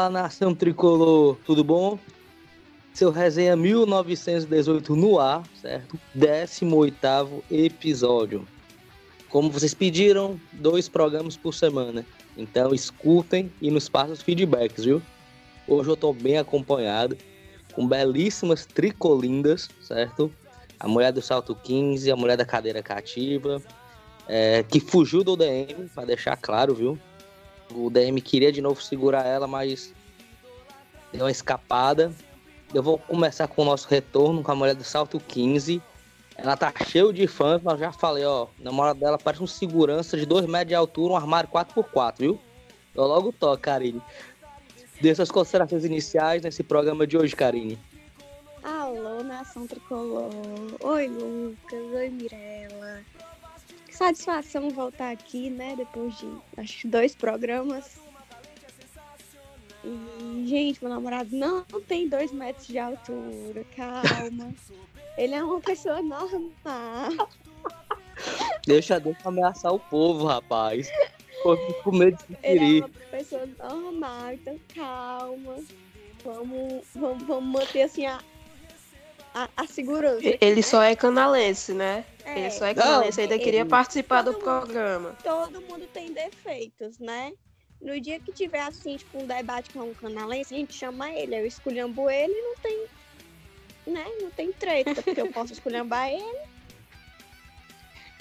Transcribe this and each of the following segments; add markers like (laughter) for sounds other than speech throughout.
Fala nação tricolor, tudo bom? Seu resenha 1918 no ar, certo? 18 episódio. Como vocês pediram, dois programas por semana. Então escutem e nos passem os feedbacks, viu? Hoje eu tô bem acompanhado, com belíssimas tricolindas, certo? A mulher do salto 15, a mulher da cadeira cativa, é, que fugiu do DM, para deixar claro, viu? O DM queria de novo segurar ela, mas deu uma escapada. Eu vou começar com o nosso retorno com a mulher do salto 15. Ela tá cheio de fãs, mas já falei, ó, na dela parece um segurança de 2 metros de altura, um armário 4x4, viu? Eu logo toco, Karine. Dê suas considerações iniciais nesse programa de hoje, Karine. Alô, nação tricolor. Oi, Lucas. Oi, Mirella satisfação voltar aqui, né? Depois de acho dois programas. E, gente, meu namorado não tem dois metros de altura, calma. Ele é uma pessoa normal. Deixa, deixa ameaçar o povo, rapaz. Pô, com medo de Ele é uma pessoa normal, então calma. Vamos, vamos, vamos manter assim a, a, a segurança. Aqui, ele né? só é canalense, né? É. Ele só é canalense, ainda queria participar do programa. Todo mundo tem defeitos, né? No dia que tiver assim, tipo, um debate com um canalense, a gente chama ele. Eu esculhambo ele e não tem. Né? Não tem treta, porque eu posso esculhambar ele. (laughs)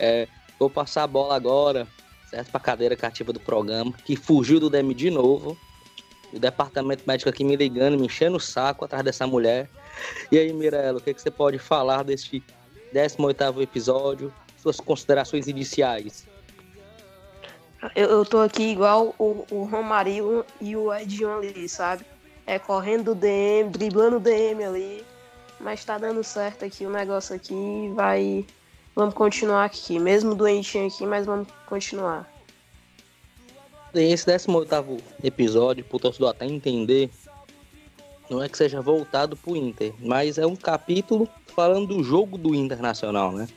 É, vou passar a bola agora, certo? Pra cadeira cativa do programa, que fugiu do DM de novo. O departamento médico aqui me ligando, me enchendo o saco atrás dessa mulher. E aí, Mirella, o que, que você pode falar deste 18 episódio? Suas considerações iniciais. Eu, eu tô aqui igual o, o Romarinho e o Edinho ali, sabe? É correndo o DM, driblando o DM ali. Mas tá dando certo aqui o negócio aqui. Vai. Vamos continuar aqui. Mesmo doentinho aqui, mas vamos continuar. Esse 18 episódio, pro torcedor até entender, não é que seja voltado pro Inter, mas é um capítulo falando do jogo do Internacional, né?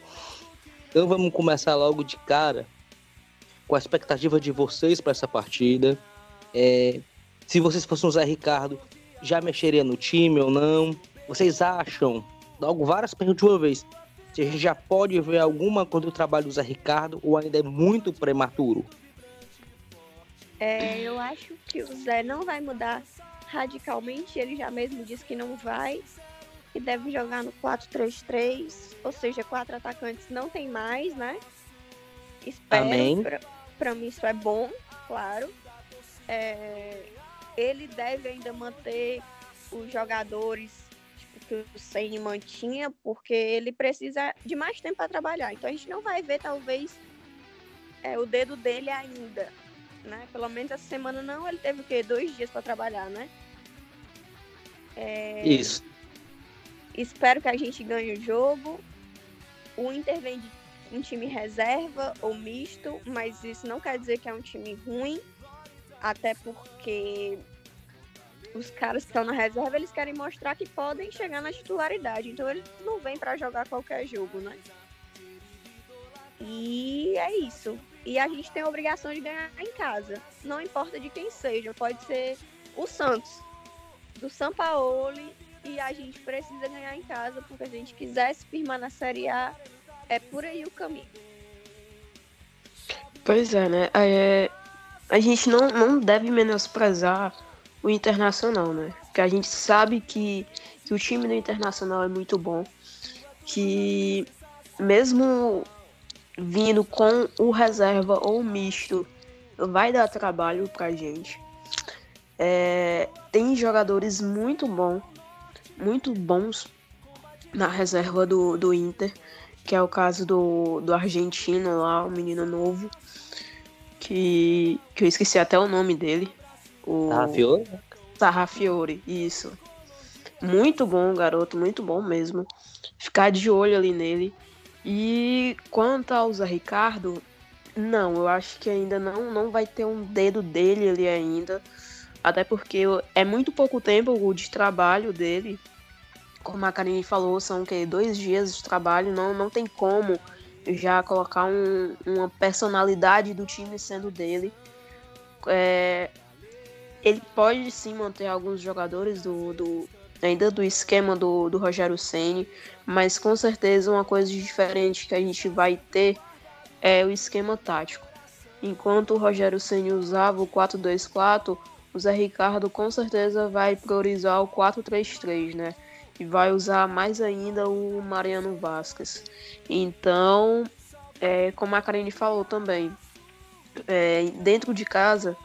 Então vamos começar logo de cara com a expectativa de vocês para essa partida. É, se vocês fossem o Zé Ricardo, já mexeria no time ou não? Vocês acham, logo várias perguntas de uma vez, a gente já pode ver alguma coisa do trabalho do Zé Ricardo ou ainda é muito prematuro? É, eu acho que o Zé não vai mudar radicalmente. Ele já mesmo disse que não vai. E deve jogar no 4-3-3. Ou seja, quatro atacantes não tem mais, né? Espero. Amém. Pra, pra mim isso é bom, claro. É, ele deve ainda manter os jogadores tipo, que o Senna mantinha, porque ele precisa de mais tempo para trabalhar. Então a gente não vai ver, talvez, é, o dedo dele ainda né? Pelo menos essa semana não, ele teve o quê? Dois dias para trabalhar, né? É... Isso. Espero que a gente ganhe o jogo. O Inter vem de um time reserva ou misto, mas isso não quer dizer que é um time ruim, até porque os caras que estão na reserva, eles querem mostrar que podem chegar na titularidade. Então eles não vêm para jogar qualquer jogo, né? E é isso. E a gente tem a obrigação de ganhar em casa. Não importa de quem seja. Pode ser o Santos, do Sampaoli. E a gente precisa ganhar em casa, porque a gente quiser se firmar na Série A, é por aí o caminho. Pois é, né? É, a gente não, não deve menosprezar o Internacional, né? Porque a gente sabe que, que o time do Internacional é muito bom. Que mesmo vindo com o reserva ou misto vai dar trabalho pra gente. É, tem jogadores muito bons, muito bons na reserva do, do Inter, que é o caso do, do argentino lá, o menino novo, que, que eu esqueci até o nome dele. O Sarrafiore? Sarrafiore, isso. Muito bom, garoto, muito bom mesmo. Ficar de olho ali nele. E quanto ao Zé Ricardo, não, eu acho que ainda não, não vai ter um dedo dele ali ainda. Até porque é muito pouco tempo de trabalho dele. Como a Karine falou, são que dois dias de trabalho, não, não tem como já colocar um, uma personalidade do time sendo dele. É, ele pode sim manter alguns jogadores do, do ainda do esquema do, do Rogério Ceni, mas com certeza uma coisa diferente que a gente vai ter é o esquema tático. Enquanto o Rogério Ceni usava o 4-2-4, o Zé Ricardo com certeza vai priorizar o 4-3-3, né? E vai usar mais ainda o Mariano Vasquez. Então, é, como a Karine falou também, é, dentro de casa,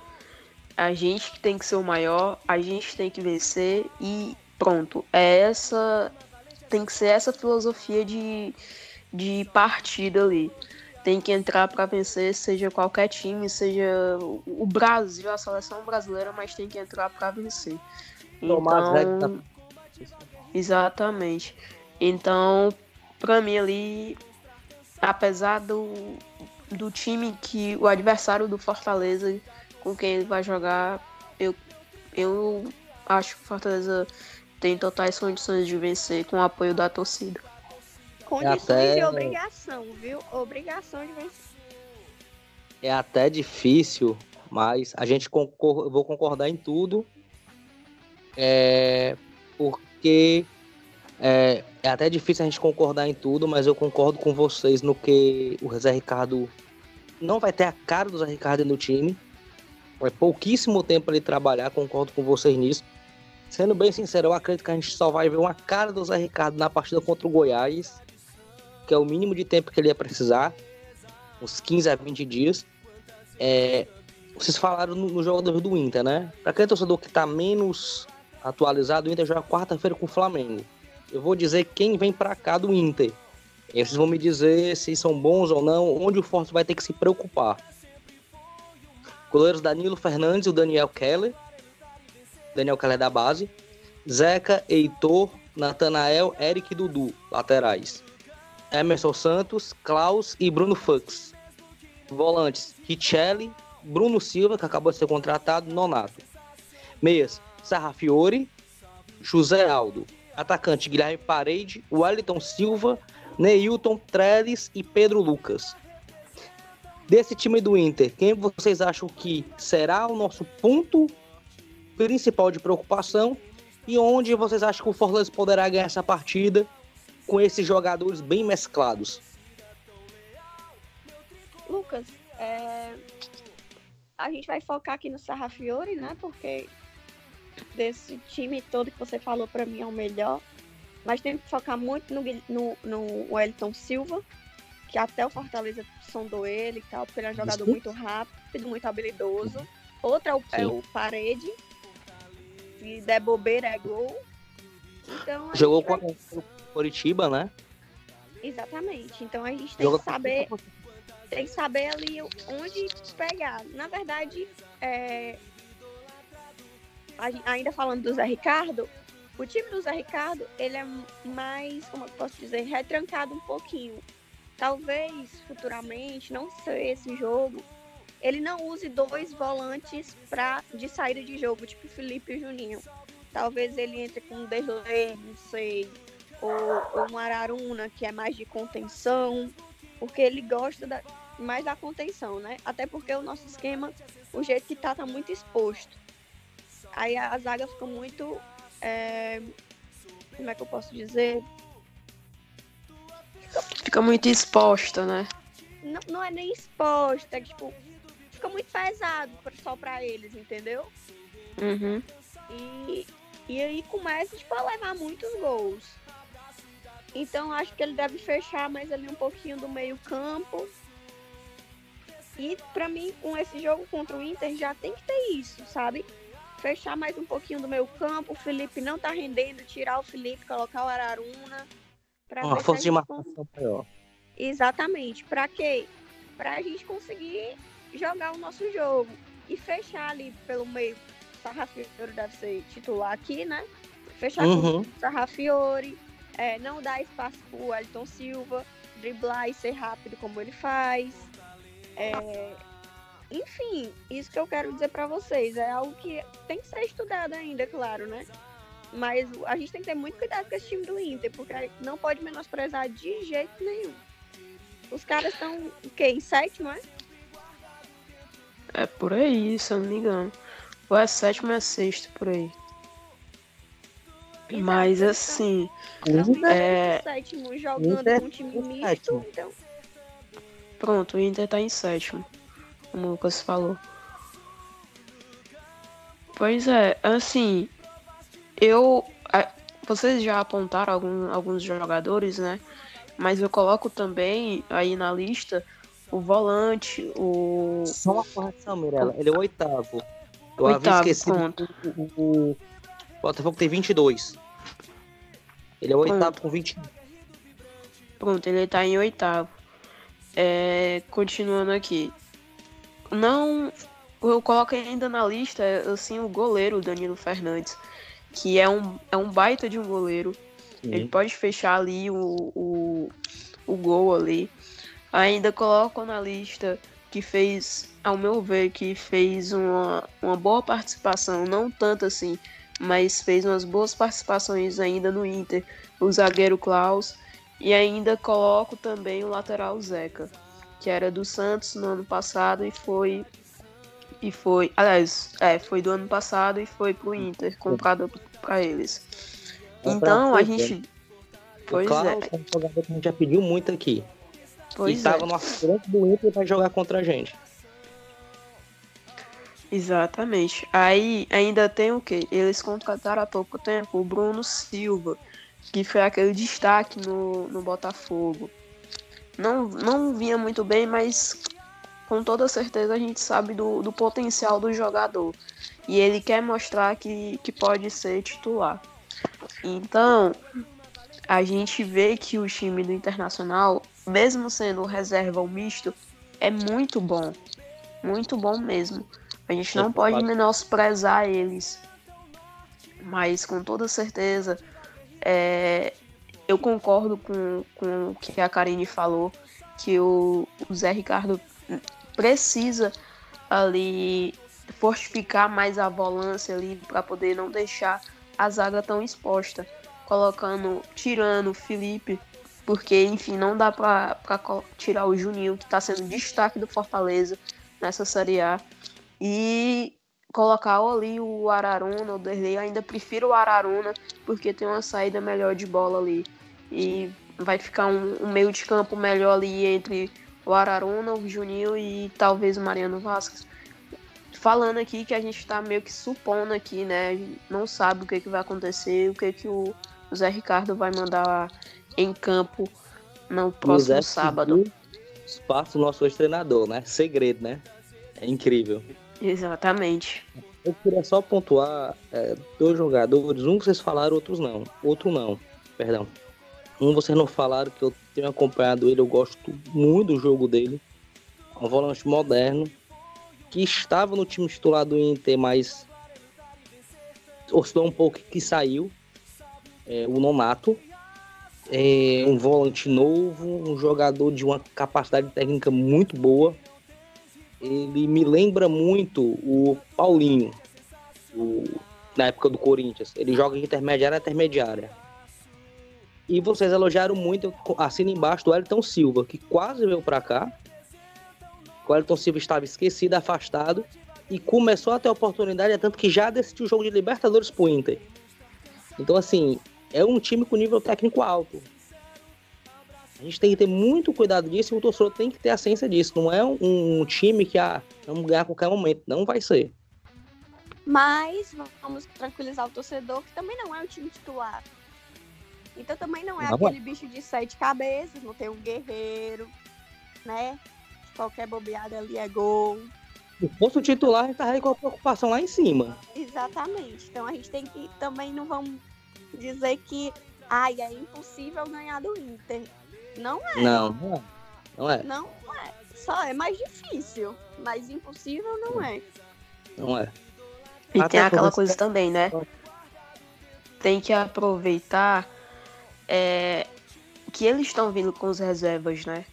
a gente que tem que ser o maior, a gente tem que vencer e pronto. É essa tem que ser essa filosofia de, de partida ali. Tem que entrar para vencer, seja qualquer time, seja o Brasil, a seleção brasileira, mas tem que entrar para vencer. Então, exatamente. Então, para mim ali, apesar do, do time que o adversário do Fortaleza com quem ele vai jogar, eu, eu acho que o Fortaleza tem totais condições de vencer com o apoio da torcida. Condições é até... de obrigação, viu? Obrigação de vencer. É até difícil, mas a gente concor... vou concordar em tudo. É... Porque é... é até difícil a gente concordar em tudo, mas eu concordo com vocês no que o Zé Ricardo não vai ter a cara do Zé Ricardo no time. É pouquíssimo tempo ele trabalhar, concordo com vocês nisso. Sendo bem sincero, eu acredito que a gente só vai ver uma cara do Zé Ricardo na partida contra o Goiás, que é o mínimo de tempo que ele ia precisar, uns 15 a 20 dias. É, vocês falaram no, no jogador do Inter, né? Para aquele torcedor que tá menos atualizado, o Inter joga quarta-feira com o Flamengo. Eu vou dizer quem vem para cá do Inter. E vocês vão me dizer se são bons ou não, onde o Forte vai ter que se preocupar. Goleiros Danilo Fernandes e o Daniel Keller. Daniel Keller da base. Zeca, Heitor, Natanael, Eric e Dudu, laterais. Emerson Santos, Klaus e Bruno Fux. Volantes, Richelli, Bruno Silva, que acabou de ser contratado, Nonato. Meias, Sarrafiore, José Aldo. Atacante, Guilherme Parede, Wellington Silva, Neilton Trellis e Pedro Lucas. Desse time do Inter, quem vocês acham que será o nosso ponto principal de preocupação e onde vocês acham que o Fortaleza poderá ganhar essa partida com esses jogadores bem mesclados? Lucas, é... a gente vai focar aqui no Sarrafiore, né? Porque desse time todo que você falou para mim é o melhor. Mas tem que focar muito no, no, no Wellington Silva, que até o Fortaleza sondou ele e tal, porque ele é um jogador muito rápido, muito habilidoso. Outra é o, é o Parede, se der bobeira é gol. Então, Jogou vai... com o Curitiba, né? Exatamente. Então a gente tem que saber. Tem que saber ali onde pegar. Na verdade, é... ainda falando do Zé Ricardo, o time do Zé Ricardo, ele é mais, como eu posso dizer, retrancado um pouquinho. Talvez futuramente, não sei esse jogo, ele não use dois volantes pra, de saída de jogo, tipo Felipe e Juninho. Talvez ele entre com um Derlei, não sei, ou, ou um Araruna, que é mais de contenção, porque ele gosta da, mais da contenção, né? Até porque o nosso esquema, o jeito que tá, tá muito exposto. Aí a, a zaga fica muito. É, como é que eu posso dizer? Fica muito exposta, né? Não, não é nem exposta, é que, tipo, fica muito pesado só pra eles, entendeu? Uhum. E, e aí começa tipo, a levar muitos gols. Então acho que ele deve fechar mais ali um pouquinho do meio campo. E para mim, com esse jogo contra o Inter, já tem que ter isso, sabe? Fechar mais um pouquinho do meio campo. O Felipe não tá rendendo, tirar o Felipe, colocar o Araruna. Pra Uma força de marcação maior. Exatamente. Para quê? Pra gente conseguir jogar o nosso jogo e fechar ali pelo meio. Sarrafiore deve ser titular aqui, né? Fechar uhum. com Sarrafiore, é, não dar espaço pro Elton Silva, driblar e ser rápido como ele faz. É, enfim, isso que eu quero dizer para vocês é algo que tem que ser estudado ainda, claro, né? Mas a gente tem que ter muito cuidado com esse time do Inter, porque não pode menosprezar de jeito nenhum. Os caras estão, o quê? Em sétimo, é? É por aí, se eu não me engano. Ou é sétimo ou é sexto, por aí. Mas assim, é- sétimo jogando Inter um time é misto, sétimo. então. pronto, o Inter tá em sétimo. Como o Lucas falou. Pois é, assim, eu. a- Vocês já apontaram algum- alguns jogadores, né? Mas eu coloco também aí na lista o volante, o. Só uma correção, Mirella. Ele é o oitavo. Eu havia Oitavo, esquecido pronto. que o, o, o Botafogo tem 22. Ele é o Pronto. oitavo com 20. Pronto, ele tá em oitavo. É, continuando aqui. Não. Eu coloco ainda na lista, assim, o goleiro Danilo Fernandes. Que é um, é um baita de um goleiro. Ele pode fechar ali o, o, o gol ali. Ainda coloco na lista que fez, ao meu ver, que fez uma, uma boa participação, não tanto assim, mas fez umas boas participações ainda no Inter, o zagueiro Klaus. E ainda coloco também o lateral Zeca, que era do Santos no ano passado e foi. E foi. Aliás, é, foi do ano passado e foi pro Inter, comprado para eles. Então a gente. Pois o Klaus é, é um jogador que a gente já pediu muito aqui. pois e é. tava no aspirante do Inter pra jogar contra a gente. Exatamente. Aí ainda tem o quê? Eles contrataram há pouco tempo o Bruno Silva, que foi aquele destaque no, no Botafogo. Não, não vinha muito bem, mas com toda certeza a gente sabe do, do potencial do jogador. E ele quer mostrar que, que pode ser titular. Então, a gente vê que o time do Internacional, mesmo sendo reserva ou misto, é muito bom. Muito bom mesmo. A gente não pode menosprezar eles. Mas com toda certeza, é, eu concordo com, com o que a Karine falou, que o, o Zé Ricardo precisa ali fortificar mais a volância ali para poder não deixar a zaga tão exposta, colocando, tirando o Felipe, porque enfim, não dá para tirar o Juninho que está sendo destaque do Fortaleza nessa Série A e colocar ali o Araruna, o Derlei, ainda prefiro o Araruna porque tem uma saída melhor de bola ali e vai ficar um, um meio de campo melhor ali entre o Araruna, o Juninho e talvez o Mariano Vasquez. Falando aqui que a gente está meio que supondo aqui, né? A gente não sabe o que, que vai acontecer, o que, que o Zé Ricardo vai mandar em campo no próximo Zé sábado. Espaço nosso ex-treinador, né? Segredo, né? É incrível. Exatamente. Eu queria só pontuar é, dois jogadores, um vocês falaram, outros não. Outro não, perdão. Um vocês não falaram, que eu tenho acompanhado ele, eu gosto muito do jogo dele. Um volante moderno, que estava no time titular do Inter, mas oscilou um pouco que saiu. É, o Nonato. É um volante novo, um jogador de uma capacidade técnica muito boa. Ele me lembra muito o Paulinho, o- na época do Corinthians. Ele joga de intermediária a intermediária. E vocês elogiaram muito, assina embaixo do Elton Silva, que quase veio pra cá. O Elton Silva estava esquecido, afastado. E começou a ter oportunidade, é tanto que já decidiu o jogo de Libertadores pro Inter. Então, assim, é um time com nível técnico alto. A gente tem que ter muito cuidado disso e o torcedor tem que ter a ciência disso. Não é um, um time que, ah, vamos ganhar a qualquer momento. Não vai ser. Mas vamos tranquilizar o torcedor que também não é o time titular. Então também não é Não aquele bicho de sete cabeças, não tem um guerreiro, né? Qualquer bobeada ali é gol. Se fosse o titular, a gente aí com a preocupação lá em cima. Exatamente. Então a gente tem que também não vamos dizer que ai, é impossível ganhar do Inter. Não é, Não, não é. Não é. não é. Só é mais difícil, mas impossível não é. Não é. E Até tem aquela coisa também, né? Tem que aproveitar é, que eles estão vindo com as reservas, né?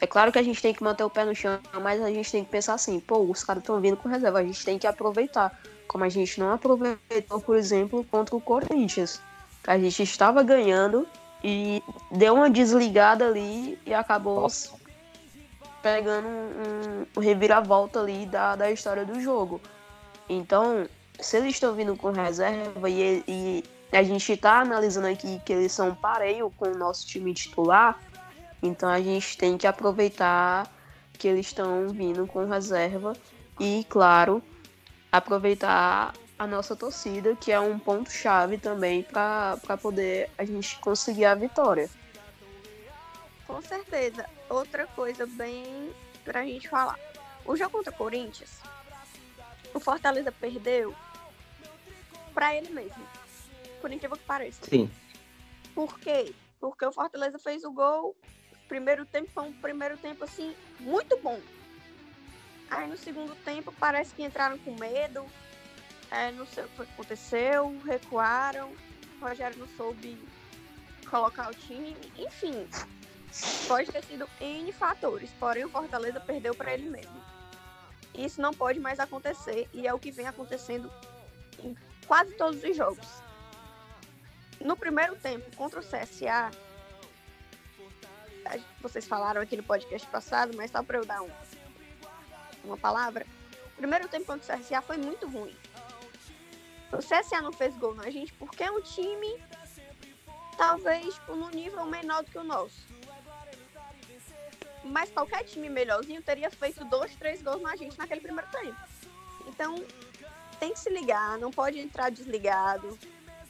É claro que a gente tem que manter o pé no chão, mas a gente tem que pensar assim, pô, os caras estão vindo com reserva, a gente tem que aproveitar. Como a gente não aproveitou, por exemplo, contra o Corinthians. A gente estava ganhando e deu uma desligada ali e acabou Nossa. pegando um, um reviravolta ali da, da história do jogo. Então, se eles estão vindo com reserva e, e a gente está analisando aqui que eles são pareio com o nosso time titular, então a gente tem que aproveitar que eles estão vindo com reserva e, claro, aproveitar a nossa torcida, que é um ponto-chave também para poder a gente conseguir a vitória. Com certeza. Outra coisa bem pra gente falar. O jogo contra o Corinthians, o Fortaleza perdeu para ele mesmo. Por incrível que pareça. Sim. Por quê? Porque o Fortaleza fez o gol. Primeiro tempo foi um primeiro tempo assim, muito bom. Aí no segundo tempo parece que entraram com medo. É, não sei o que aconteceu, recuaram. O Rogério não soube colocar o time. Enfim, pode ter sido N fatores. Porém, o Fortaleza perdeu para ele mesmo. Isso não pode mais acontecer e é o que vem acontecendo em quase todos os jogos. No primeiro tempo, contra o CSA, vocês falaram aqui no podcast passado, mas só para eu dar um, uma palavra. O primeiro tempo contra o CSA foi muito ruim. O CSA não fez gol na gente porque é um time talvez tipo, no nível menor do que o nosso. Mas qualquer time melhorzinho teria feito dois, três gols na gente naquele primeiro tempo. Então, tem que se ligar, não pode entrar desligado.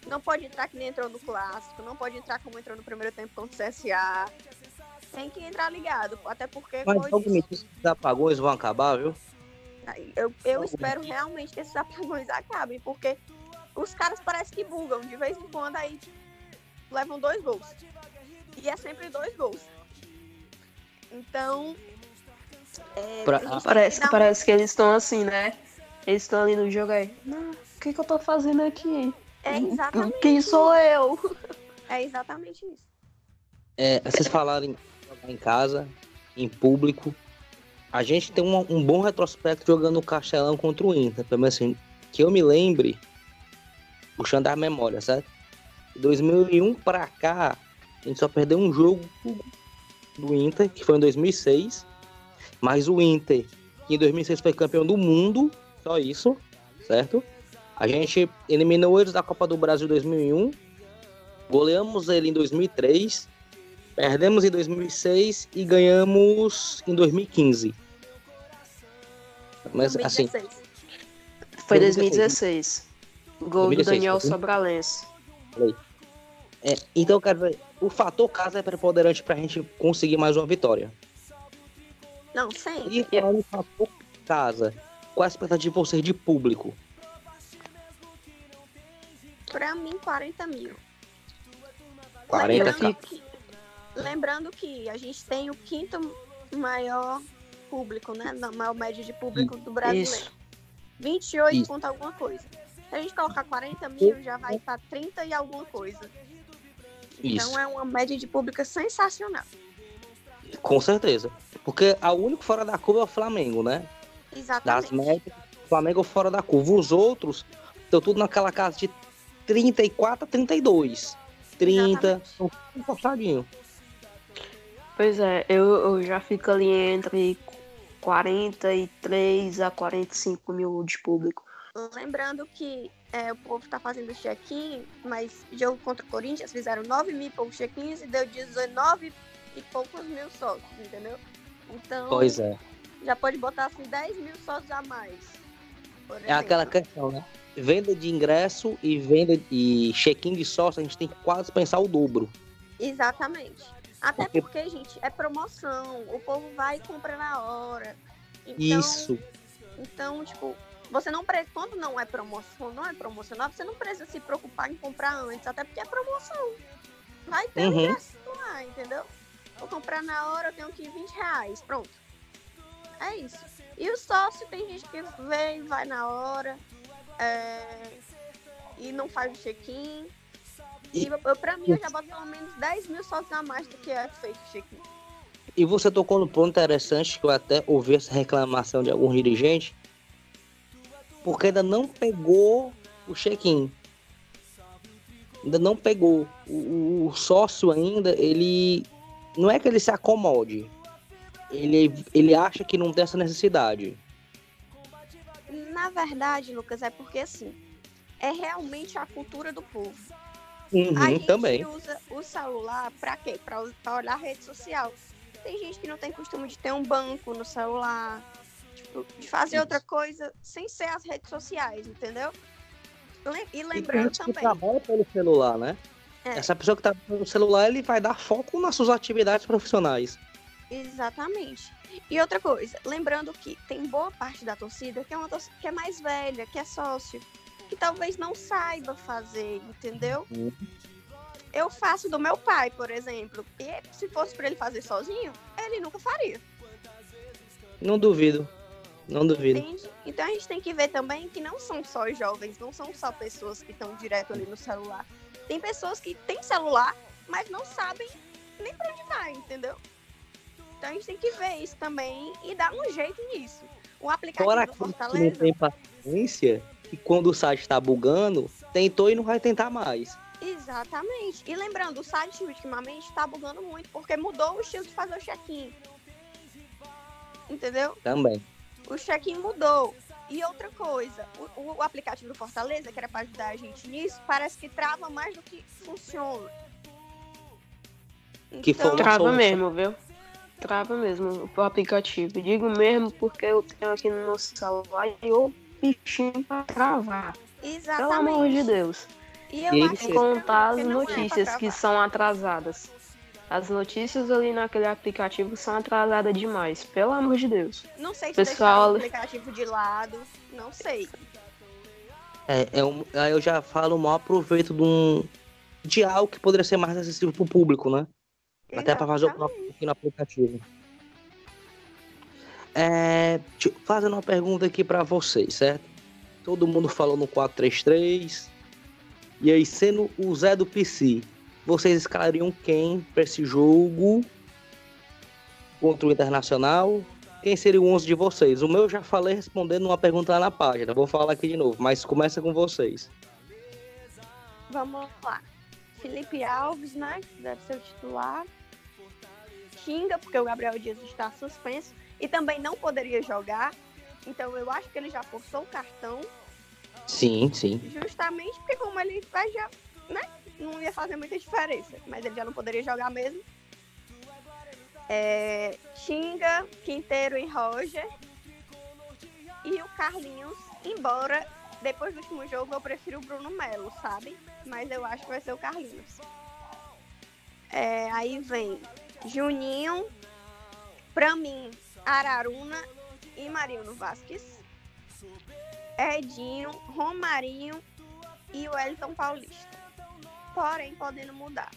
Não pode entrar que nem entrou no clássico, não pode entrar como entrou no primeiro tempo contra o CSA. Tem que entrar ligado, até porque. Mas realmente esses apagões vão acabar, viu? Eu, eu espero realmente que esses apagões acabem, porque os caras parecem que bugam. De vez em quando aí levam dois gols. E é sempre dois gols. Então. É, pra... parece, que, parece que eles estão assim, né? Eles estão ali no jogo aí. Não, o que, que eu tô fazendo aqui? É exatamente Quem sou eu? É exatamente isso. É, vocês falaram em em casa, em público. A gente tem um, um bom retrospecto jogando o Castelão contra o Inter. Pelo menos assim, que eu me lembre, puxando a memória, certo? De 2001 para cá, a gente só perdeu um jogo do Inter, que foi em 2006. Mas o Inter, que em 2006 foi campeão do mundo, só isso, certo? A gente eliminou eles da Copa do Brasil 2001, goleamos ele em 2003, perdemos em 2006 e ganhamos em 2015. Mas 2016. assim. Foi 2016. Gol 2016, do Daniel Sobralense. É, então, cara, o fator casa é preponderante pra gente conseguir mais uma vitória. Não, sim. E falando fator casa, qual é a expectativa de vocês de público? Pra mim, 40 mil. 40 lembrando que, lembrando que a gente tem o quinto maior público, né? Na maior média de público do brasileiro. Isso. 28 Isso. ponto alguma coisa. Se a gente colocar 40 mil, já vai para 30 e alguma coisa. Então Isso. é uma média de público sensacional. Com certeza. Porque a único fora da curva é o Flamengo, né? Exatamente. Das médias, o Flamengo fora da curva. Os outros estão tudo naquela casa de 34 a 32. 30, estão encostadinho. Pois é, eu, eu já fico ali entre 43 a 45 mil de público. Lembrando que é, o povo tá fazendo check-in, mas jogo contra o Corinthians fizeram 9 mil e poucos check-ins e deu 19 e poucos mil sócios, entendeu? Então. Pois é. Já pode botar assim 10 mil sócios a mais. É aquela questão, né? Venda de ingresso e venda e check-in de sócio, a gente tem que quase pensar o dobro. Exatamente. Até porque, gente, é promoção. O povo vai e compra na hora. Então, Isso. Então, tipo, você não precisa. Quando não é promoção, não é promocional, você não precisa se preocupar em comprar antes, até porque é promoção. Vai ter uhum. ingresso lá, entendeu? Vou comprar na hora, eu tenho que 20 reais. Pronto. É isso. E o sócio tem gente que vem, vai na hora é, e não faz o check-in. E, pra mim, eu já boto pelo menos 10 mil sócios a mais do que é feito o check-in. E você tocou no ponto interessante que eu até ouvi essa reclamação de algum dirigente, porque ainda não pegou o check-in. Ainda não pegou. O, o, sócio ainda, ele. Não é que ele se acomode. Ele, ele acha que não tem essa necessidade. Na verdade, Lucas, é porque assim, é realmente a cultura do povo. Uhum, a gente também. usa o celular pra quê? Pra olhar a rede social. Tem gente que não tem costume de ter um banco no celular, tipo, de fazer outra coisa sem ser as redes sociais, entendeu? E E lembrando que também, trabalha pelo celular, né? É. Essa pessoa que tá pelo celular, ele vai dar foco nas suas atividades profissionais. Exatamente. E outra coisa, lembrando que tem boa parte da torcida que é uma torcida que é mais velha, que é sócio, que talvez não saiba fazer, entendeu? Uhum. Eu faço do meu pai, por exemplo. E se fosse para ele fazer sozinho, ele nunca faria. Não duvido. Não duvido. Entende? Então a gente tem que ver também que não são só jovens, não são só pessoas que estão direto ali no celular. Tem pessoas que têm celular, mas não sabem nem para onde vai, entendeu? Então a gente tem que ver isso também e dar um jeito nisso. O aplicativo Fora do aquele que não Fortaleza. tem paciência, e quando o site está bugando, tentou e não vai tentar mais. Exatamente. E lembrando, o site ultimamente tá bugando muito porque mudou o estilo de fazer o check-in. Entendeu? Também. O check-in mudou. E outra coisa, o, o aplicativo do Fortaleza, que era para ajudar a gente nisso, parece que trava mais do que funciona. Que foi uma Trava solução. mesmo, viu? Trava mesmo o aplicativo. Digo mesmo porque eu tenho aqui no meu celular e o bichinho pra travar. Exatamente. Pelo amor de Deus. E eu E acho Sem que contar as também não é notícias que são atrasadas. As notícias ali naquele aplicativo são atrasadas demais. Pelo amor de Deus. Não sei se Pessoal- deixar o aplicativo de lado, não sei. É, é um, aí eu já falo o maior proveito de, um, de algo que poderia ser mais acessível para o público, né? Até para fazer o Exatamente. próprio aqui no aplicativo. É, fazendo uma pergunta aqui para vocês, certo? Todo mundo falou no 433. E aí, sendo o Zé do PC, vocês escalariam quem para esse jogo contra o Internacional? Quem seria o 11 de vocês? O meu eu já falei respondendo uma pergunta lá na página. Vou falar aqui de novo, mas começa com vocês. Vamos lá. Felipe Alves, né? Deve ser o titular. Xinga, porque o Gabriel Dias está suspenso. E também não poderia jogar. Então eu acho que ele já forçou o cartão. Sim, sim. Justamente porque como ele vai já, né? Não ia fazer muita diferença. Mas ele já não poderia jogar mesmo. É, Xinga, Quinteiro e Roger. E o Carlinhos, embora depois do último jogo eu prefiro o Bruno Melo, sabe? Mas eu acho que vai ser o Carlinhos. É, aí vem Juninho, pra mim, Araruna e Mariano Vasquez. Edinho, Romarinho e o Wellington Paulista. Porém, podendo mudar.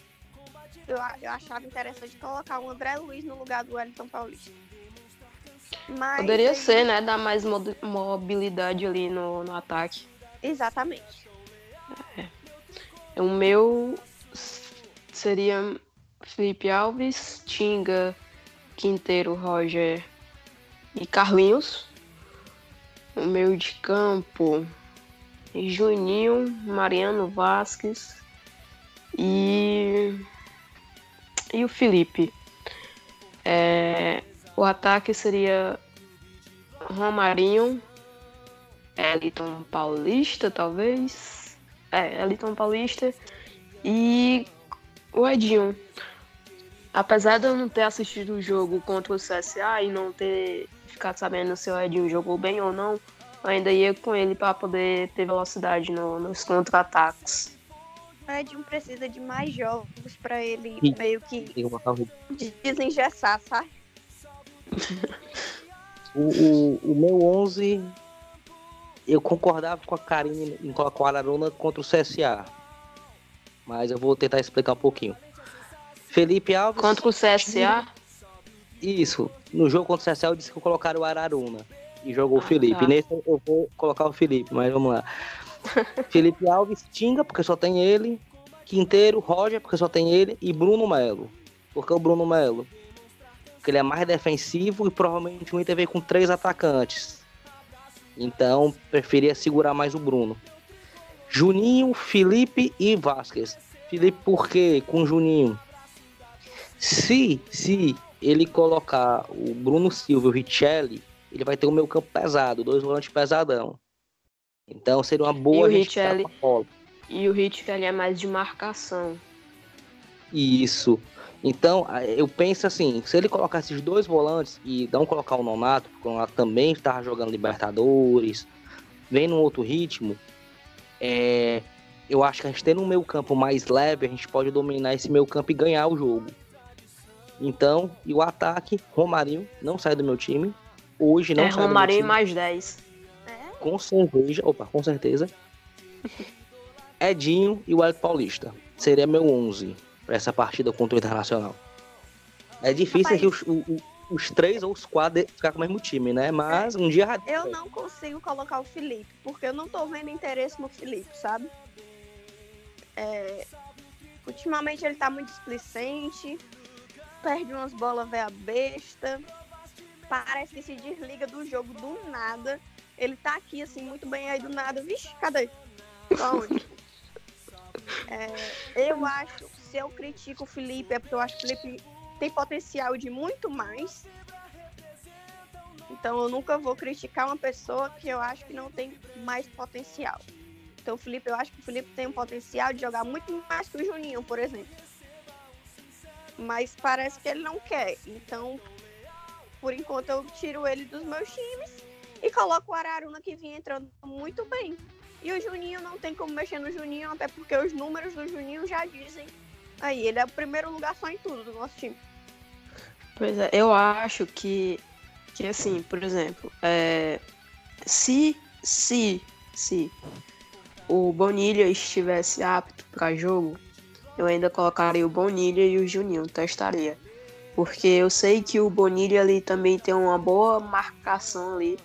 Eu, eu achava interessante colocar o André Luiz no lugar do Wellington Paulista. Mas Poderia aí- ser, né? Dar mais mo- mobilidade ali no, no ataque. Exatamente. O meu seria Felipe Alves, Tinga, Quinteiro, Roger e Carlinhos. O meu de campo, Juninho, Mariano Vasquez e, e o Felipe. É, o ataque seria Romarinho, Eliton Paulista, talvez. É, Eliton Paulista e o Edinho. Apesar de eu não ter assistido o jogo contra o CSA e não ter ficado sabendo se o Edinho jogou bem ou não, eu ainda ia com ele para poder ter velocidade no- nos contra-ataques. O Edinho precisa de mais jogos pra ele Sim. meio que desengessar, sabe? (laughs) O, o, o meu 11, eu concordava com a Karine em colocar o Araruna contra o CSA. Mas eu vou tentar explicar um pouquinho. Felipe Alves. Contra o CSA, Isso. No jogo contra o eu disse que eu colocar o Araruna. E jogou o Ah, Felipe. tá. Nesse eu vou colocar o Felipe, mas vamos lá. (laughs) Felipe Alves, Tinga, porque só tem ele. Quinteiro, Roger, porque só tem ele. E Bruno Melo. Porque o Bruno Melo? Porque ele é mais defensivo e provavelmente o Inter veio com três atacantes. Então, preferia segurar mais o Bruno. Juninho, Felipe e Vasquez. Felipe, por quê? Com Juninho. Se, se ele colocar o Bruno Silva e o Richelli, ele vai ter o meu campo pesado, dois volantes pesadão. Então seria uma E boa a gente Richelli? bola. E o ele é mais de marcação. Isso. Então, eu penso assim, se ele colocar esses dois volantes e não colocar o Nonato, porque o Nonato também estava jogando Libertadores, vem num outro ritmo, é, eu acho que a gente tendo um meio campo mais leve, a gente pode dominar esse meio campo e ganhar o jogo. Então, e o ataque, Romarinho não sai do meu time. Hoje não é sai Romarinho do meu time. mais 10. É, Com certeza, opa, com certeza. (laughs) Edinho e o Hélio Paulista. Seria meu 11 para essa partida contra o Internacional. É difícil Rapaz. que os, os três ou os quatro ficar com o mesmo time, né? Mas um dia. eu não consigo colocar o Felipe, porque eu não tô vendo interesse no Felipe, sabe? É, ultimamente ele tá muito displicente, perde umas bolas véia besta, parece que se desliga do jogo do nada. Ele tá aqui assim, muito bem aí do nada. Vixe, cadê? Pra onde? (laughs) É, eu acho, se eu critico o Felipe, é porque eu acho que o Felipe tem potencial de muito mais. Então eu nunca vou criticar uma pessoa que eu acho que não tem mais potencial. Então Felipe, eu acho que o Felipe tem um potencial de jogar muito mais que o Juninho, por exemplo. Mas parece que ele não quer. Então, por enquanto, eu tiro ele dos meus times e coloco o Araruna que vinha entrando muito bem. E o Juninho não tem como mexer no Juninho, até porque os números do Juninho já dizem. Aí, ele é o primeiro lugar só em tudo do nosso time. Pois é, eu acho que, que assim, por exemplo, é, se, se, se o Bonilha estivesse apto para jogo, eu ainda colocaria o Bonilha e o Juninho, testaria. Porque eu sei que o Bonilha ali também tem uma boa marcação ali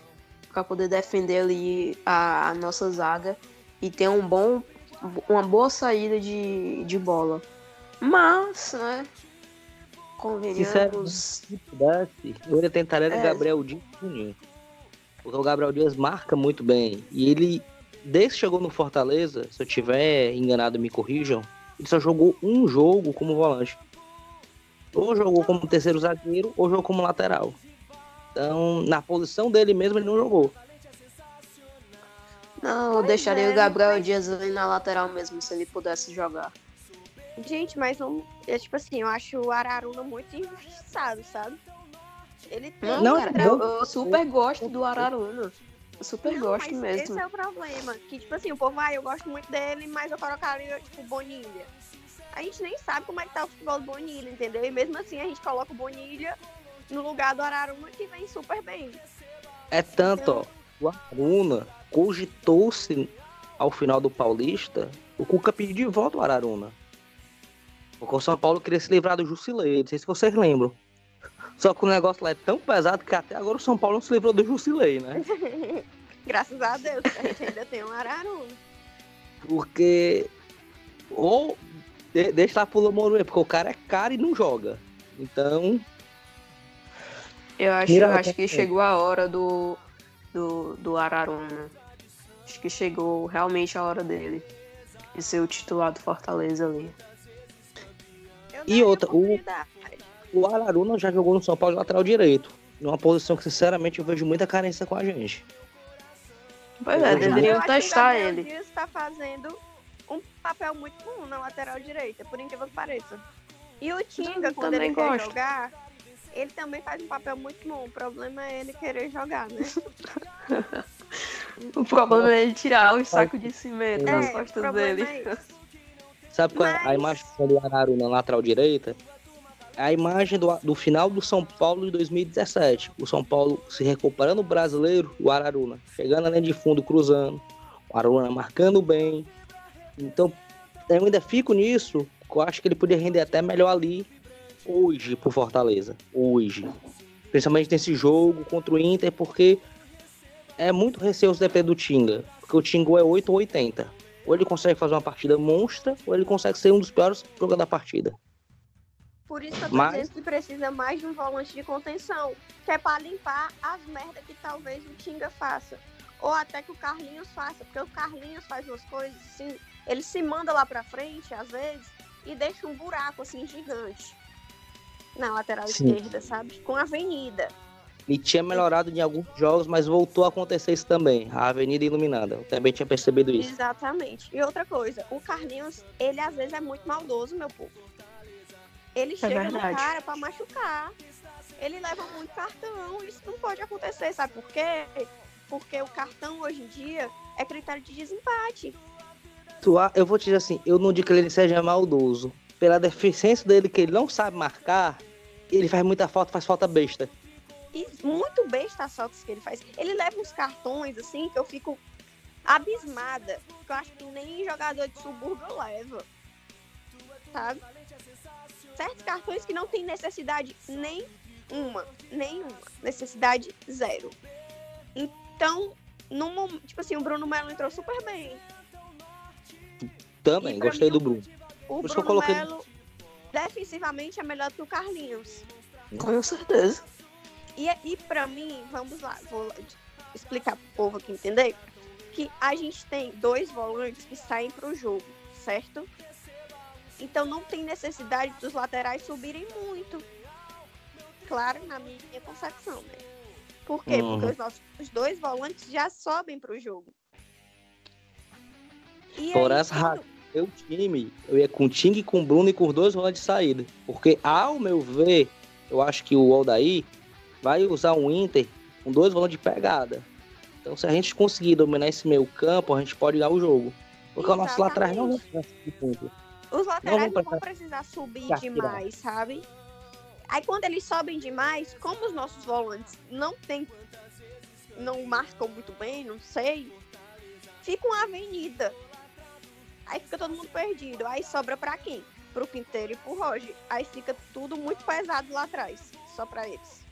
para poder defender ali a, a nossa zaga e ter um bom, uma boa saída de, de bola. Mas, né? Convenhamos. Se pudesse, eu ainda tentaria É. o Gabriel Dias o Juninho. Porque o Gabriel Dias marca muito bem. E ele, desde que chegou no Fortaleza, se eu tiver enganado, me corrijam, ele só jogou um jogo como volante. Ou jogou como terceiro zagueiro, ou jogou como lateral. Então, na posição dele mesmo, ele não jogou. Não, eu deixaria é, o Gabriel mas- Dias ali na lateral mesmo, se ele pudesse jogar. Gente, mas não. É tipo assim, eu acho o Araruna muito injustiçado, sabe? Ele tem. Não, Não, cara, não. eu, eu super gosto do Araruna. Super Não, gosto mas mesmo. Esse é o problema. Que, tipo assim, o povo, ah, eu gosto muito dele, mas eu colocaria, tipo, Bonilha. A gente nem sabe como é que tá o futebol do Bonilha, entendeu? E mesmo assim a gente coloca o Bonilha no lugar do Araruna, que vem super bem. É tanto, ó, o Araruna cogitou-se ao final do Paulista, o Cuca pediu de volta o Araruna. Porque o São Paulo queria se livrar do Jusilei, não sei se vocês lembram. Só que o negócio lá é tão pesado que até agora o São Paulo não se livrou do Jusilei, né? (laughs) Graças a Deus, que a gente ainda tem um Araruna. Porque. Ou de- deixa lá pro Lomoro, porque o cara é caro e não joga. Então, Eu acho, eu acho que chegou a hora do, do, do Araruna. Acho que chegou realmente a hora dele. De ser o titular do Fortaleza ali. E outra, o- o Araruna já jogou no São Paulo de lateral direito. Numa posição que, sinceramente, eu vejo muita carência com a gente. Pois é, deveriam o testar ele. Dias tá fazendo um papel muito bom na lateral direita, por incrível que pareça. E o Tinga, quando ele quer gosto. jogar, ele também faz um papel muito bom. O problema é ele querer jogar, né? (laughs) O problema é ele tirar o saco de cimento das é, o costas dele. é. Sabe qual é a Mas- imagem do Araruna na lateral direita? A imagem do, do final do São Paulo de 2017. O São Paulo se recuperando o brasileiro, o Araruna chegando linha de fundo, cruzando. O Araruna marcando bem. Então, eu ainda fico nisso. Eu acho que ele poderia render até melhor ali hoje pro Fortaleza. Hoje. Principalmente nesse jogo contra o Inter, porque é muito receoso depender do Tinga. Porque o Tinga é 8 ou 80. Ou ele consegue fazer uma partida monstra, ou ele consegue ser um dos piores jogadores da partida. Por isso que eu tô Mas- dizendo que precisa mais de um volante de contenção. Que é pra limpar as merdas que talvez o Tinga faça. Ou até que o Carlinhos faça. Porque o Carlinhos faz umas coisas assim. Ele se manda lá pra frente, às vezes, e deixa um buraco assim gigante. Na lateral Sim. esquerda, sabe? Com avenida. Ele tinha melhorado em alguns jogos, mas voltou a acontecer isso também. A Avenida Iluminada. Eu também tinha percebido isso. Exatamente. E outra coisa, o Carlinhos, ele às vezes é muito maldoso, meu povo. Ele É chega verdade. no cara pra machucar. Ele leva muito cartão. Isso não pode acontecer, sabe por quê? Porque o cartão hoje em dia é critério de desempate. Eu vou te dizer assim, eu não digo que ele seja maldoso. Pela deficiência dele, que ele não sabe marcar, ele faz muita falta, faz falta besta. E muito besta as faltas que ele faz. Ele leva uns cartões, assim, que eu fico abismada. Que eu acho que nem jogador de subúrbio leva. Sabe? Certos cartões que não tem necessidade nenhuma. Nenhuma. Necessidade zero. Então, mom- tipo assim, o Bruno Melo entrou super bem. Também, pra gostei mim, do Bruno. O Por Bruno coloquei- Melo, defensivamente, é melhor que o Carlinhos. Com certeza. E, e para mim, vamos lá, vou explicar pro povo aqui entender, que a gente tem dois volantes que saem pro jogo, certo? Então não tem necessidade dos laterais subirem muito. Claro, na minha concepção, né? Por quê? Uhum. Porque os nossos os dois volantes já sobem pro jogo. E Por aí, essa razão, meu time, eu ia com o Ting, com o Bruno e com os dois volantes de saída. Porque, ao meu ver, eu acho que o Aldair vai usar um Inter com dois volantes de pegada. Então, se a gente conseguir dominar esse meio campo, a gente pode ganhar o jogo. Porque o nosso lá atrás não vai Exatamente. esse ponto. Os laterais não vão precisar subir tirar. demais, sabe? Aí quando eles sobem demais, como os nossos volantes não tem, não marcam muito bem, não sei, fica uma avenida. Aí fica todo mundo perdido. Aí sobra pra quem? Pro Quinteiro e pro Roger. Aí fica tudo muito pesado lá atrás, só pra eles.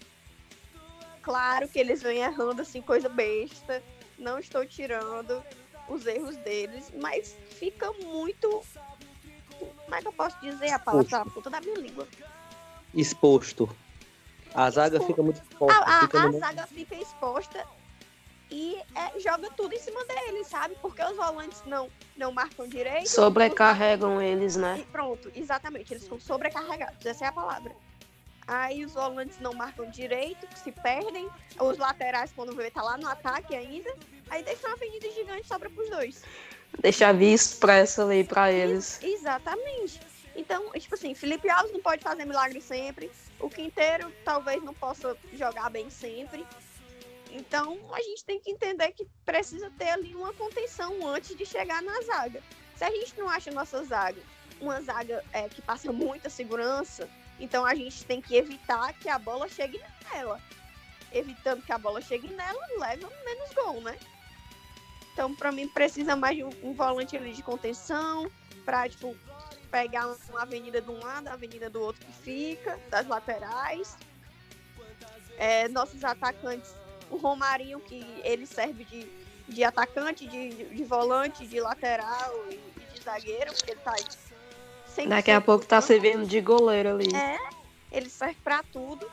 Claro que eles vêm errando assim, coisa besta. Não estou tirando os erros deles, mas fica muito. Como é que eu posso dizer a palavra a puta da minha língua? Exposto. A zaga Exposto. fica muito forte. A, a- fica a zaga fica exposta e é, joga tudo em cima deles, sabe? Porque os volantes não, não marcam direito. Sobrecarregam eles, né? E pronto, exatamente, eles ficam sobrecarregados, essa é a palavra. Aí os volantes não marcam direito, se perdem. Os laterais, quando vê, tá lá no ataque ainda. Aí deixa uma avenida gigante sobra pros dois. Deixa a via expressa ali pra eles. Exatamente. Então, tipo assim, Felipe Alves não pode fazer milagre sempre. O Quinteiro talvez não possa jogar bem sempre. Então, a gente tem que entender que precisa ter ali uma contenção antes de chegar na zaga. Se a gente não acha nossa zaga uma zaga é, que passa muita segurança, então a gente tem que evitar que a bola chegue nela. Evitando que a bola chegue nela, leva menos gol, né? Então, pra mim, precisa mais de um, um volante ali de contenção, pra, tipo, pegar uma avenida de um lado, a avenida do outro que fica, das laterais. É, nossos atacantes, o Romarinho, que ele serve de, de atacante, de, de volante, de lateral e, e de zagueiro, porque ele tá aí. 100% Daqui a pouco tá servindo de goleiro ali. É, ele serve pra tudo.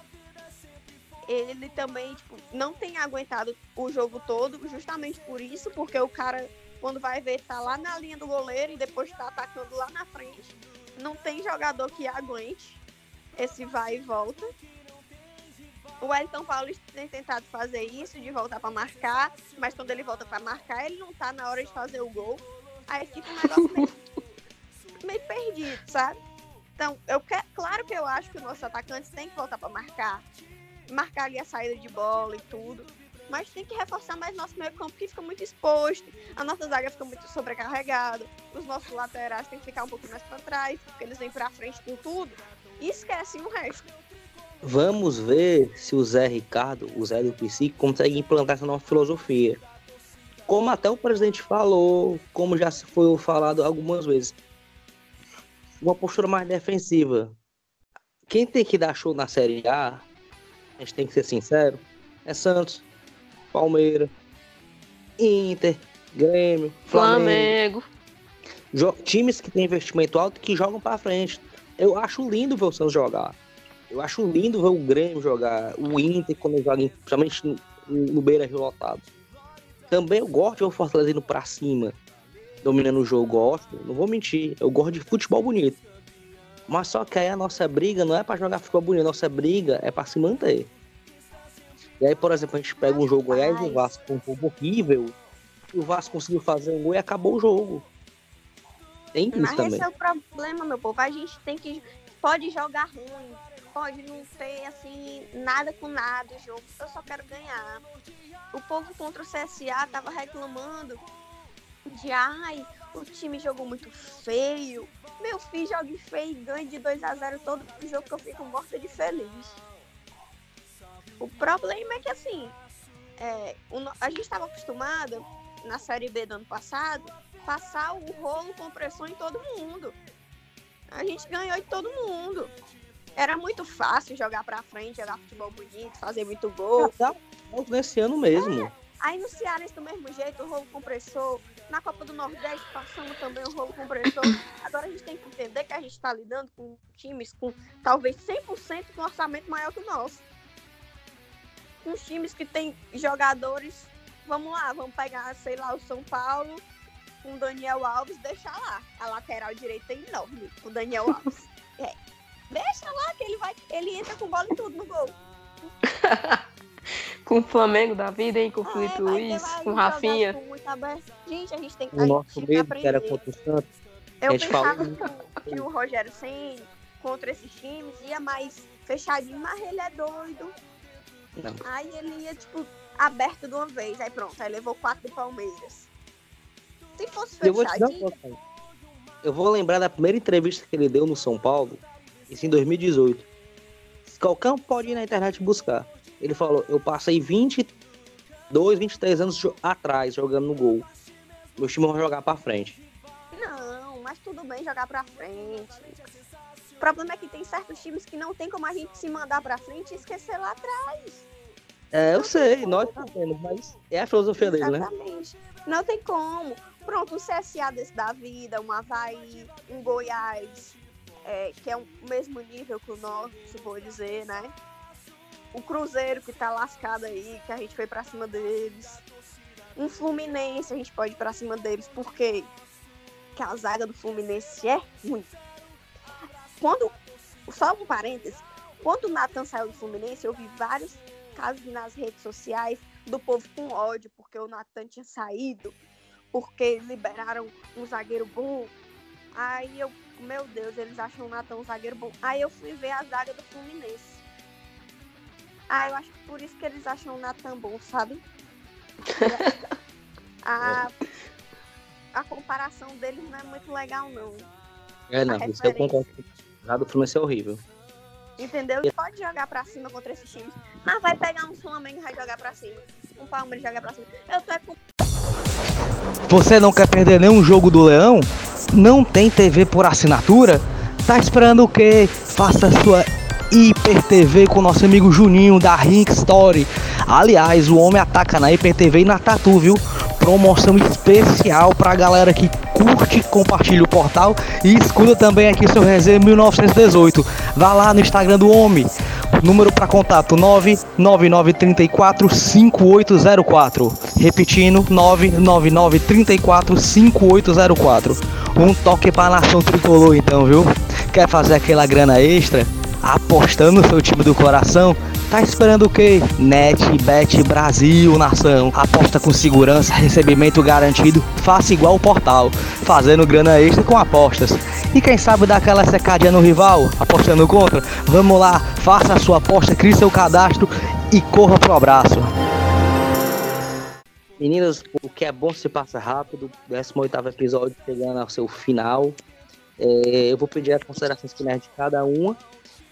Ele também, tipo, não tem aguentado o jogo todo, justamente por isso, porque o cara, quando vai ver, tá lá na linha do goleiro e depois tá atacando lá na frente. Não tem jogador que aguente esse vai e volta. O Wellington Paulista tem tentado fazer isso, de voltar pra marcar, mas quando ele volta pra marcar, ele não tá na hora de fazer o gol. Aí fica um negócio meio, (laughs) meio perdido, sabe? Então, eu que- claro que eu acho que os nossos atacantes têm que voltar para marcar. Marcar ali a saída de bola e tudo. Mas tem que reforçar mais nosso meio campo, que fica muito exposto. A nossa zaga fica muito sobrecarregada. Os nossos laterais têm que ficar um pouquinho mais para trás, porque eles vêm para frente com tudo. E esquecem o resto. Vamos ver se o Zé Ricardo, o Zé do PC, consegue implantar essa nova filosofia. Como até o presidente falou, como já se foi falado algumas vezes. Uma postura mais defensiva. Quem tem que dar show na Série A, a gente tem que ser sincero, é Santos, Palmeiras, Inter, Grêmio, Flamengo. Flamengo. Times que têm investimento alto que jogam pra frente. Eu acho lindo ver o Santos jogar. Eu acho lindo ver o Grêmio jogar, o Inter quando joga, principalmente no, no Beira Rio lotado. Também eu gosto de ver o Fortaleza indo pra cima, dominando o jogo, gosto, não vou mentir. Eu gosto de futebol bonito. Mas só que aí a nossa briga não é pra jogar futebol bonito, a nossa briga é pra se manter. E aí, por exemplo, a gente pega um jogo Goiás e o Vasco com um jogo horrível, e o Vasco conseguiu fazer um gol e acabou o jogo. Tem isso Mas também. esse é o problema, meu povo. A gente tem que. Pode jogar ruim, pode não ter assim, nada com nada o jogo. Eu só quero ganhar. O povo contra o CSA tava reclamando de ai, o time jogou muito feio. Meu filho joga feio e ganha de 2 a 0 todo jogo que eu fico morta de feliz. O problema é que assim, é, a gente estava acostumada na série B do ano passado passar o rolo compressor em todo mundo. A gente ganhou de todo mundo. Era muito fácil jogar pra frente, jogar futebol bonito, fazer muito gol. Nesse ano mesmo. Aí no Cearense do mesmo jeito, o rolo compressor. Na Copa do Nordeste passamos também o rolo compressor. Agora a gente tem que entender que a gente está lidando com times com talvez 100% com orçamento maior que o nosso. Com times que tem jogadores. Vamos lá, vamos pegar, sei lá, o São Paulo com o Daniel Alves, deixar lá. A lateral direita é enorme, o Daniel Alves. (laughs) É. Deixa lá que ele vai. Ele entra com bola e tudo no gol. (laughs) Com o Flamengo da vida, hein? Com o É, Felipe ter Luiz, com o Rafinha. abertos. Gente, a gente tem O a nosso que medo, que era contra o Santos. Eu a gente pensava falou- que, o- que o Rogério Senna, contra esses times, ia mais fechadinho, mas ele é doido. Não. Aí ele ia, tipo, aberto de uma vez. Aí pronto, aí levou quatro do Palmeiras. Se fosse Eu vou fechadinho, uma coisa. Eu vou lembrar da primeira entrevista que ele deu no São Paulo, isso em 2018. Qualquer um pode ir na internet buscar. Ele falou: Eu passei 22, 23 anos atrás jogando no gol. Meu time vai jogar pra frente. não, mas tudo bem jogar pra frente. O problema é que tem certos times que não tem como a gente se mandar pra frente e esquecer lá atrás. É, eu sei, nós sabemos, mas é a filosofia dele, né? Exatamente. Não tem como. Pronto, um CSA desse da vida, um Havaí, um Goiás, é, que é o mesmo nível que o nosso, vou dizer, né? O Cruzeiro que tá lascado aí, que a gente foi pra cima deles. Um Fluminense, a gente pode ir pra cima deles, porque que a zaga do Fluminense é ruim. Quando, só um parêntese, quando o Nathan saiu do Fluminense, eu vi vários casos nas redes sociais do povo com ódio, porque o Natan tinha saído, porque liberaram um zagueiro bom. Aí eu, meu Deus, eles acham o Natan um zagueiro bom. Aí eu fui ver a zaga do Fluminense. Ah, eu acho que por isso que eles acham o Natan bom, sabe? (laughs) a, a comparação deles não é muito legal, não. É, não, A isso eu concordo. O Fluminense é horrível. Entendeu? E pode jogar pra cima contra esses times. Mas vai pegar um Flamengo e vai jogar pra cima. Um Palmeiras jogar pra cima. Eu tô é com Você não quer perder nenhum jogo do Leão? Não tem TV por assinatura? Tá esperando o quê? Faça sua Hiper com nosso amigo Juninho da Rink Story. Aliás, o homem ataca na Hiper TV e na Tatu, viu? Promoção especial pra galera que curte, compartilha o portal e escuta também aqui seu resenha 1918. Vá lá no Instagram do homem. Número para contato 99934 5804. Repetindo, 99934 5804. Um toque para nação tricolor então, viu? Quer fazer aquela grana extra? Apostando no seu time do coração? Tá esperando o quê? NetBet Brasil, nação. Aposta com segurança, recebimento garantido. Faça igual o portal, fazendo grana extra com apostas. E quem sabe dar aquela secadinha no rival, apostando contra? Vamos lá, faça a sua aposta, crie seu cadastro e corra pro abraço. Meninas, o que é bom se passa rápido. 18 episódio chegando ao seu final. É, eu vou pedir as considerações finais de cada uma.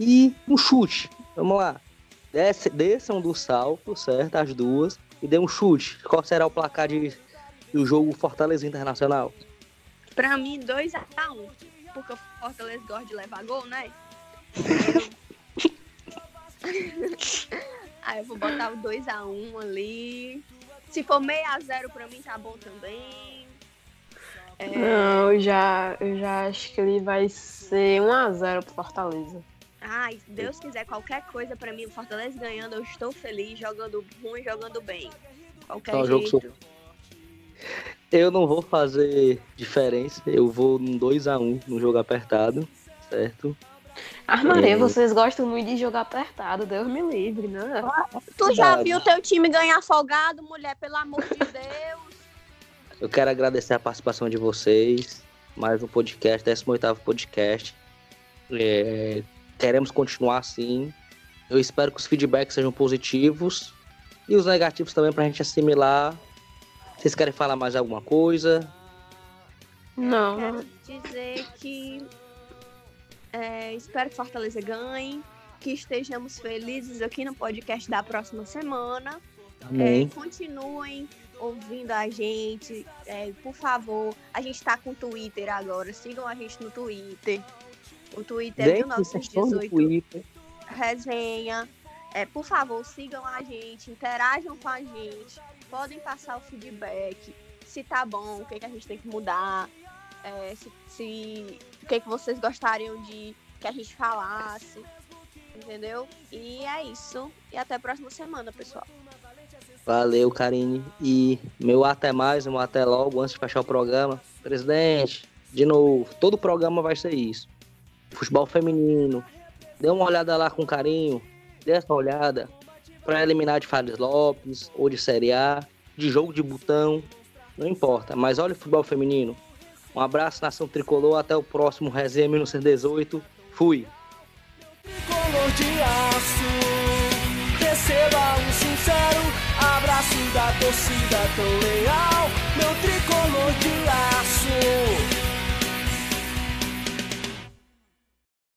E um chute. Vamos lá. Desce, desçam do salto, certo? As duas. E dê um chute. Qual será o placar de, do jogo Fortaleza Internacional? Pra mim, 2x1. Porque o Fortaleza gosta de levar gol, né? (laughs) Aí eu vou botar o 2x1 ali. Se for 6x0 pra mim, tá bom também. É, Não, eu já, eu já acho que ele vai ser 1x0 pro Fortaleza. Ai, se Deus quiser, qualquer coisa pra mim, o Fortaleza ganhando, eu estou feliz, jogando ruim, jogando bem. Qualquer jogo jeito. Eu não vou fazer diferença. Eu vou num 2x1 no jogo apertado, certo? Ah, Maria, É. vocês gostam muito de jogar apertado, Deus me livre, né? Tu já viu teu time ganhar folgado, mulher, pelo amor de (laughs) Deus? Eu quero agradecer a participação de vocês. Mais um podcast, 18 podcast. É, queremos continuar assim. Eu espero que os feedbacks sejam positivos e os negativos também pra gente assimilar. Vocês querem falar mais alguma coisa? Não, Quero dizer que é, espero que Fortaleza ganhe, que estejamos felizes aqui no podcast da próxima semana. É, continuem ouvindo a gente, é, por favor. A gente tá com Twitter agora, sigam a gente no Twitter. O Twitter é do 1918 Twitter. resenha. É, por favor, sigam a gente, interajam com a gente, podem passar o feedback, se tá bom, o que, que a gente tem que mudar, é, se, se- o que, que vocês gostariam de que a gente falasse, entendeu? E é isso. E até a próxima semana, pessoal. Valeu, Karine. E meu até mais, meu até logo, antes de fechar o programa. Presidente, de novo, todo programa vai ser isso. Futebol feminino. Dê uma olhada lá com carinho. Dê essa olhada. Pra eliminar de Fares Lopes, ou de Série A, de jogo de botão. Não importa. Mas olha o futebol feminino. Um abraço, nação tricolor. Até o próximo Resenha 1918. Fui. tricolor de aço. Receba um sincero abraço da torcida tão leal. Meu tricolor de aço.